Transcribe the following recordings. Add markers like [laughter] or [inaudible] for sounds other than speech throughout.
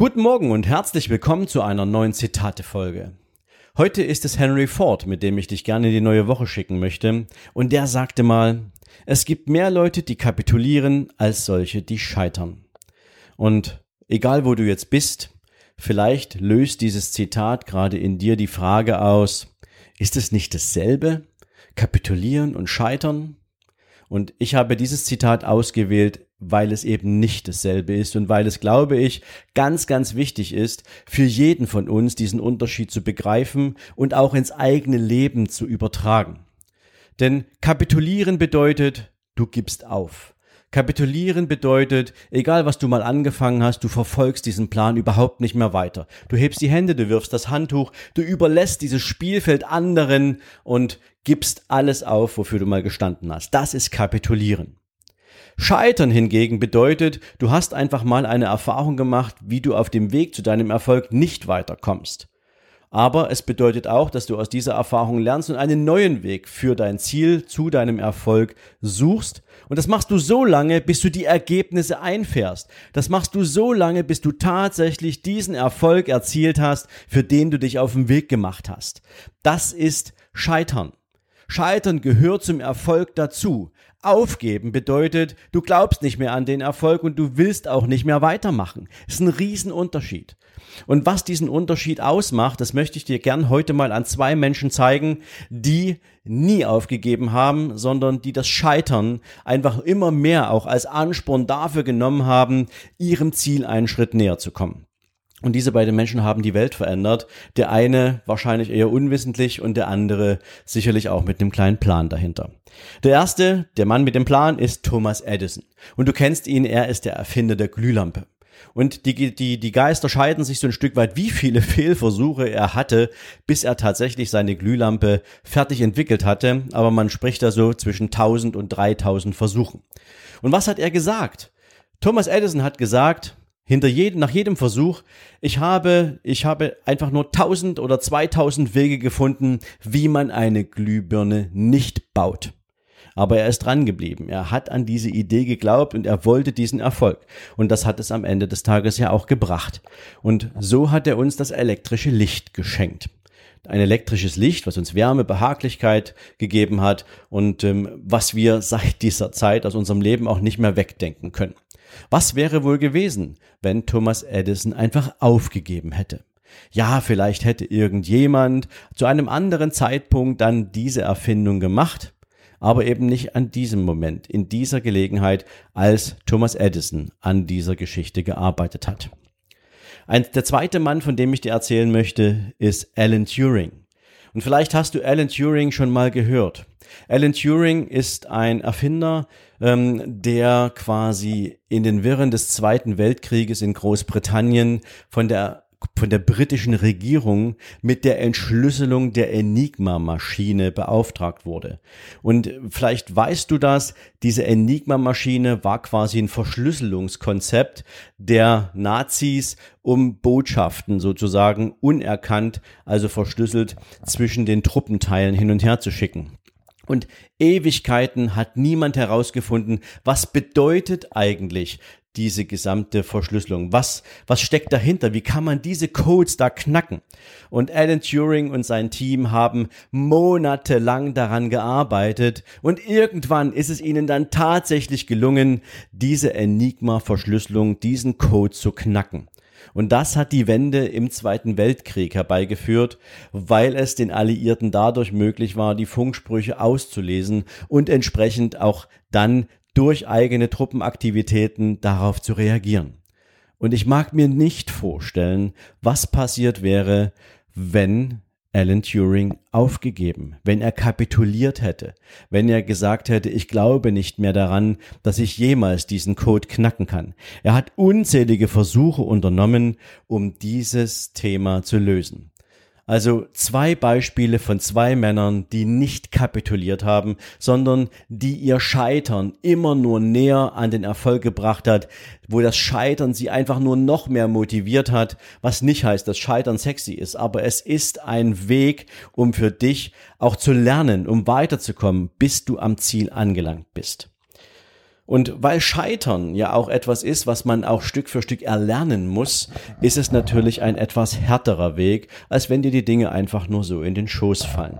Guten Morgen und herzlich willkommen zu einer neuen Zitate-Folge. Heute ist es Henry Ford, mit dem ich dich gerne in die neue Woche schicken möchte. Und der sagte mal, es gibt mehr Leute, die kapitulieren, als solche, die scheitern. Und egal wo du jetzt bist, vielleicht löst dieses Zitat gerade in dir die Frage aus, ist es nicht dasselbe? Kapitulieren und scheitern? Und ich habe dieses Zitat ausgewählt, weil es eben nicht dasselbe ist und weil es, glaube ich, ganz, ganz wichtig ist, für jeden von uns diesen Unterschied zu begreifen und auch ins eigene Leben zu übertragen. Denn kapitulieren bedeutet, du gibst auf. Kapitulieren bedeutet, egal was du mal angefangen hast, du verfolgst diesen Plan überhaupt nicht mehr weiter. Du hebst die Hände, du wirfst das Handtuch, du überlässt dieses Spielfeld anderen und gibst alles auf, wofür du mal gestanden hast. Das ist Kapitulieren. Scheitern hingegen bedeutet, du hast einfach mal eine Erfahrung gemacht, wie du auf dem Weg zu deinem Erfolg nicht weiterkommst. Aber es bedeutet auch, dass du aus dieser Erfahrung lernst und einen neuen Weg für dein Ziel zu deinem Erfolg suchst. Und das machst du so lange, bis du die Ergebnisse einfährst. Das machst du so lange, bis du tatsächlich diesen Erfolg erzielt hast, für den du dich auf den Weg gemacht hast. Das ist Scheitern. Scheitern gehört zum Erfolg dazu. Aufgeben bedeutet, du glaubst nicht mehr an den Erfolg und du willst auch nicht mehr weitermachen. Das ist ein Riesenunterschied. Und was diesen Unterschied ausmacht, das möchte ich dir gern heute mal an zwei Menschen zeigen, die nie aufgegeben haben, sondern die das Scheitern einfach immer mehr auch als Ansporn dafür genommen haben, ihrem Ziel einen Schritt näher zu kommen. Und diese beiden Menschen haben die Welt verändert. Der eine wahrscheinlich eher unwissentlich und der andere sicherlich auch mit einem kleinen Plan dahinter. Der erste, der Mann mit dem Plan, ist Thomas Edison. Und du kennst ihn, er ist der Erfinder der Glühlampe. Und die, die, die Geister scheiden sich so ein Stück weit, wie viele [laughs] Fehlversuche er hatte, bis er tatsächlich seine Glühlampe fertig entwickelt hatte. Aber man spricht da so zwischen 1000 und 3000 Versuchen. Und was hat er gesagt? Thomas Edison hat gesagt, hinter jedem, nach jedem Versuch, ich habe, ich habe einfach nur 1000 oder 2000 Wege gefunden, wie man eine Glühbirne nicht baut. Aber er ist dran geblieben. Er hat an diese Idee geglaubt und er wollte diesen Erfolg. Und das hat es am Ende des Tages ja auch gebracht. Und so hat er uns das elektrische Licht geschenkt. Ein elektrisches Licht, was uns Wärme, Behaglichkeit gegeben hat und ähm, was wir seit dieser Zeit aus unserem Leben auch nicht mehr wegdenken können. Was wäre wohl gewesen, wenn Thomas Edison einfach aufgegeben hätte? Ja, vielleicht hätte irgendjemand zu einem anderen Zeitpunkt dann diese Erfindung gemacht, aber eben nicht an diesem Moment, in dieser Gelegenheit, als Thomas Edison an dieser Geschichte gearbeitet hat. Ein, der zweite Mann, von dem ich dir erzählen möchte, ist Alan Turing. Und vielleicht hast du Alan Turing schon mal gehört. Alan Turing ist ein Erfinder, ähm, der quasi in den Wirren des Zweiten Weltkrieges in Großbritannien von der von der britischen Regierung mit der Entschlüsselung der Enigma-Maschine beauftragt wurde. Und vielleicht weißt du das, diese Enigma-Maschine war quasi ein Verschlüsselungskonzept der Nazis, um Botschaften sozusagen unerkannt, also verschlüsselt zwischen den Truppenteilen hin und her zu schicken. Und Ewigkeiten hat niemand herausgefunden, was bedeutet eigentlich diese gesamte Verschlüsselung? Was, was steckt dahinter? Wie kann man diese Codes da knacken? Und Alan Turing und sein Team haben monatelang daran gearbeitet und irgendwann ist es ihnen dann tatsächlich gelungen, diese Enigma-Verschlüsselung, diesen Code zu knacken. Und das hat die Wende im Zweiten Weltkrieg herbeigeführt, weil es den Alliierten dadurch möglich war, die Funksprüche auszulesen und entsprechend auch dann durch eigene Truppenaktivitäten darauf zu reagieren. Und ich mag mir nicht vorstellen, was passiert wäre, wenn Alan Turing aufgegeben, wenn er kapituliert hätte, wenn er gesagt hätte, ich glaube nicht mehr daran, dass ich jemals diesen Code knacken kann. Er hat unzählige Versuche unternommen, um dieses Thema zu lösen. Also zwei Beispiele von zwei Männern, die nicht kapituliert haben, sondern die ihr Scheitern immer nur näher an den Erfolg gebracht hat, wo das Scheitern sie einfach nur noch mehr motiviert hat, was nicht heißt, dass Scheitern sexy ist, aber es ist ein Weg, um für dich auch zu lernen, um weiterzukommen, bis du am Ziel angelangt bist. Und weil Scheitern ja auch etwas ist, was man auch Stück für Stück erlernen muss, ist es natürlich ein etwas härterer Weg, als wenn dir die Dinge einfach nur so in den Schoß fallen.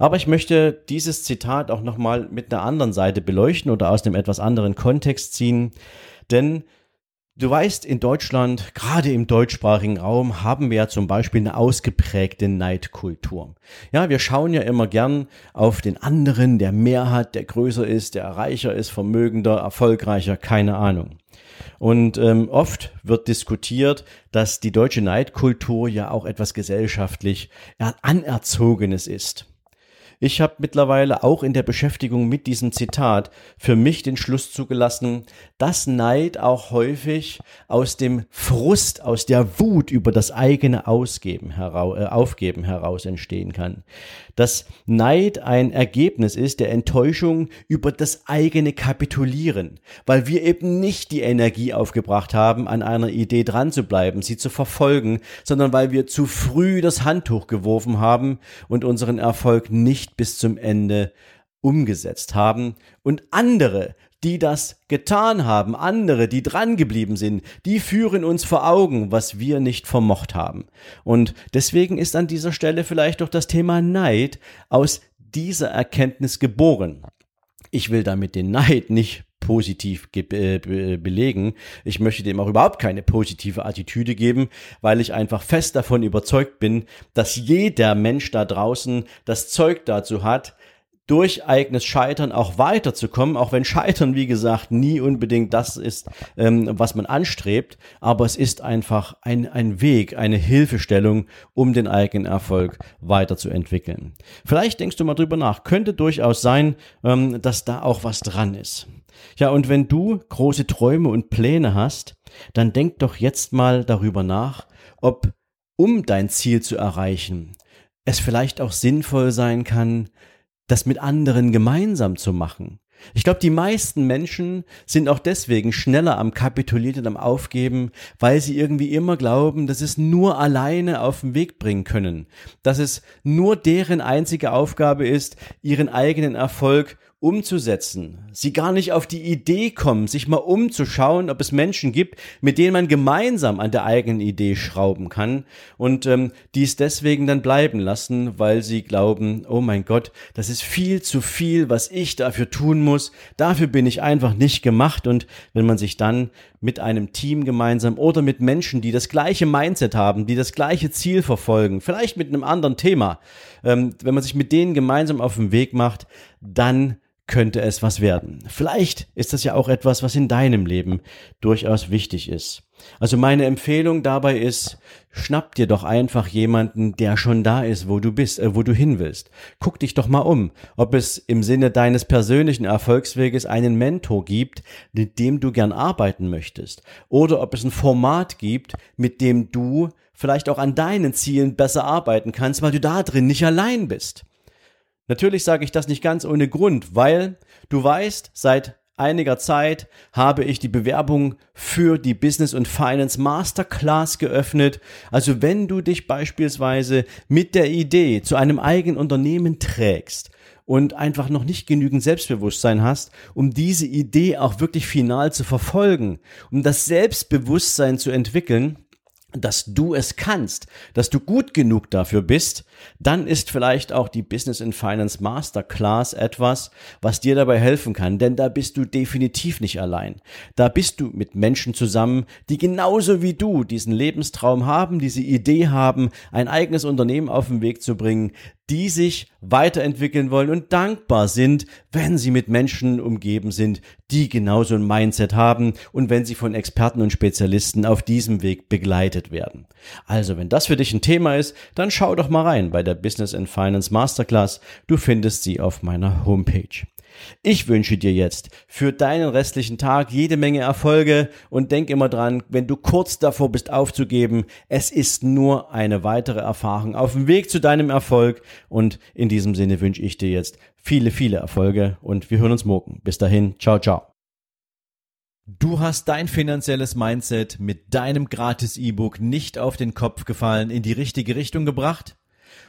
Aber ich möchte dieses Zitat auch nochmal mit einer anderen Seite beleuchten oder aus einem etwas anderen Kontext ziehen, denn Du weißt, in Deutschland, gerade im deutschsprachigen Raum, haben wir ja zum Beispiel eine ausgeprägte Neidkultur. Ja, wir schauen ja immer gern auf den anderen, der mehr hat, der größer ist, der reicher ist, vermögender, erfolgreicher, keine Ahnung. Und ähm, oft wird diskutiert, dass die deutsche Neidkultur ja auch etwas gesellschaftlich anerzogenes ist. Ich habe mittlerweile auch in der Beschäftigung mit diesem Zitat für mich den Schluss zugelassen, dass Neid auch häufig aus dem Frust, aus der Wut über das eigene Ausgeben herau äh, Aufgeben heraus entstehen kann. Dass Neid ein Ergebnis ist der Enttäuschung über das eigene Kapitulieren, weil wir eben nicht die Energie aufgebracht haben, an einer Idee dran zu bleiben, sie zu verfolgen, sondern weil wir zu früh das Handtuch geworfen haben und unseren Erfolg nicht bis zum Ende umgesetzt haben und andere, die das getan haben, andere, die dran geblieben sind, die führen uns vor Augen, was wir nicht vermocht haben. Und deswegen ist an dieser Stelle vielleicht doch das Thema Neid aus dieser Erkenntnis geboren. Ich will damit den Neid nicht positiv äh, belegen. Ich möchte dem auch überhaupt keine positive Attitüde geben, weil ich einfach fest davon überzeugt bin, dass jeder Mensch da draußen das Zeug dazu hat, durch eigenes Scheitern auch weiterzukommen, auch wenn Scheitern, wie gesagt, nie unbedingt das ist, ähm, was man anstrebt, aber es ist einfach ein, ein Weg, eine Hilfestellung, um den eigenen Erfolg weiterzuentwickeln. Vielleicht denkst du mal drüber nach, könnte durchaus sein, ähm, dass da auch was dran ist. Ja, und wenn du große Träume und Pläne hast, dann denk doch jetzt mal darüber nach, ob, um dein Ziel zu erreichen, es vielleicht auch sinnvoll sein kann, das mit anderen gemeinsam zu machen. Ich glaube, die meisten Menschen sind auch deswegen schneller am Kapitulieren und am Aufgeben, weil sie irgendwie immer glauben, dass es nur alleine auf den Weg bringen können, dass es nur deren einzige Aufgabe ist, ihren eigenen Erfolg umzusetzen. Sie gar nicht auf die Idee kommen, sich mal umzuschauen, ob es Menschen gibt, mit denen man gemeinsam an der eigenen Idee schrauben kann und ähm, dies deswegen dann bleiben lassen, weil sie glauben, oh mein Gott, das ist viel zu viel, was ich dafür tun muss. Dafür bin ich einfach nicht gemacht. Und wenn man sich dann mit einem Team gemeinsam oder mit Menschen, die das gleiche Mindset haben, die das gleiche Ziel verfolgen, vielleicht mit einem anderen Thema, ähm, wenn man sich mit denen gemeinsam auf den Weg macht, dann könnte es was werden. Vielleicht ist das ja auch etwas, was in deinem Leben durchaus wichtig ist. Also meine Empfehlung dabei ist, schnapp dir doch einfach jemanden, der schon da ist, wo du bist, äh, wo du hin willst. Guck dich doch mal um, ob es im Sinne deines persönlichen Erfolgsweges einen Mentor gibt, mit dem du gern arbeiten möchtest, oder ob es ein Format gibt, mit dem du vielleicht auch an deinen Zielen besser arbeiten kannst, weil du da drin nicht allein bist. Natürlich sage ich das nicht ganz ohne Grund, weil du weißt, seit einiger Zeit habe ich die Bewerbung für die Business und Finance Masterclass geöffnet. Also wenn du dich beispielsweise mit der Idee zu einem eigenen Unternehmen trägst und einfach noch nicht genügend Selbstbewusstsein hast, um diese Idee auch wirklich final zu verfolgen, um das Selbstbewusstsein zu entwickeln, dass du es kannst, dass du gut genug dafür bist, dann ist vielleicht auch die Business and Finance Masterclass etwas, was dir dabei helfen kann, denn da bist du definitiv nicht allein. Da bist du mit Menschen zusammen, die genauso wie du diesen Lebenstraum haben, diese Idee haben, ein eigenes Unternehmen auf den Weg zu bringen, die sich weiterentwickeln wollen und dankbar sind, wenn sie mit Menschen umgeben sind, die genauso ein Mindset haben und wenn sie von Experten und Spezialisten auf diesem Weg begleitet werden. Also, wenn das für dich ein Thema ist, dann schau doch mal rein bei der Business and Finance Masterclass. Du findest sie auf meiner Homepage. Ich wünsche dir jetzt für deinen restlichen Tag jede Menge Erfolge und denk immer dran, wenn du kurz davor bist aufzugeben, es ist nur eine weitere Erfahrung auf dem Weg zu deinem Erfolg und in diesem Sinne wünsche ich dir jetzt viele, viele Erfolge und wir hören uns morgen. Bis dahin, ciao, ciao. Du hast dein finanzielles Mindset mit deinem gratis E-Book nicht auf den Kopf gefallen, in die richtige Richtung gebracht?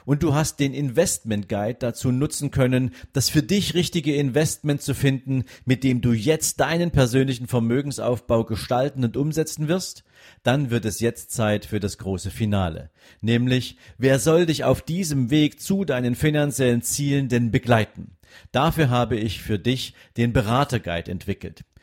Und du hast den Investment Guide dazu nutzen können, das für dich richtige Investment zu finden, mit dem du jetzt deinen persönlichen Vermögensaufbau gestalten und umsetzen wirst, dann wird es jetzt Zeit für das große Finale. Nämlich, wer soll dich auf diesem Weg zu deinen finanziellen Zielen denn begleiten? Dafür habe ich für dich den Beraterguide entwickelt.